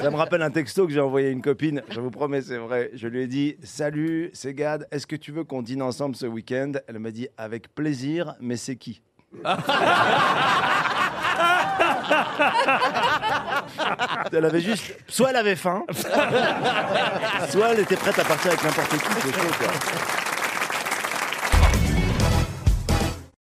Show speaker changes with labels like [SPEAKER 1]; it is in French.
[SPEAKER 1] Ça me rappelle un texto que j'ai envoyé à une copine. Je vous promets, c'est vrai. Je lui ai dit Salut, c'est Gad. Est-ce que tu veux qu'on dîne ensemble ce week-end? Elle m'a dit Avec plaisir, mais c'est qui? Elle avait juste. Soit elle avait faim, soit elle était prête à partir avec n'importe qui. C'est chaud, quoi.